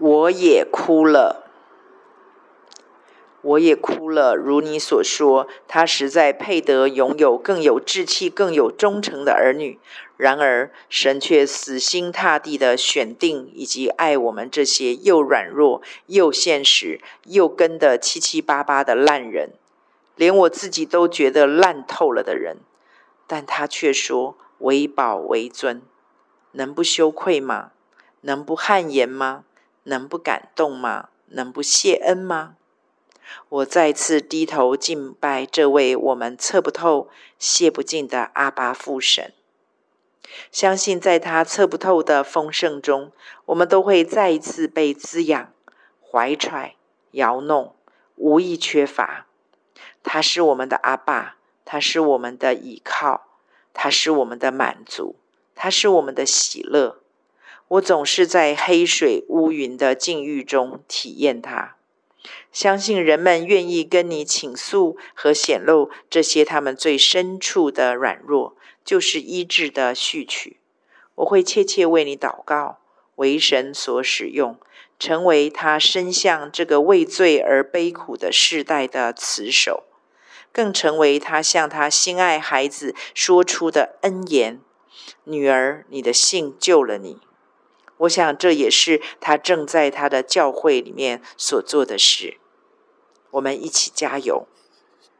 我也哭了。我也哭了，如你所说，他实在配得拥有更有志气、更有忠诚的儿女。然而，神却死心塌地地选定以及爱我们这些又软弱、又现实、又跟得七七八八的烂人，连我自己都觉得烂透了的人。但他却说：“为宝为尊，能不羞愧吗？能不汗颜吗？能不感动吗？能不谢恩吗？”我再次低头敬拜这位我们测不透、谢不尽的阿爸父神，相信在他测不透的丰盛中，我们都会再一次被滋养、怀揣、摇弄，无一缺乏。他是我们的阿爸，他是我们的依靠，他是我们的满足，他是我们的喜乐。我总是在黑水乌云的境遇中体验它。相信人们愿意跟你倾诉和显露这些他们最深处的软弱，就是医治的序曲。我会切切为你祷告，为神所使用，成为他伸向这个为罪而悲苦的世代的慈手，更成为他向他心爱孩子说出的恩言：“女儿，你的信救了你。”我想这也是他正在他的教会里面所做的事。我们一起加油。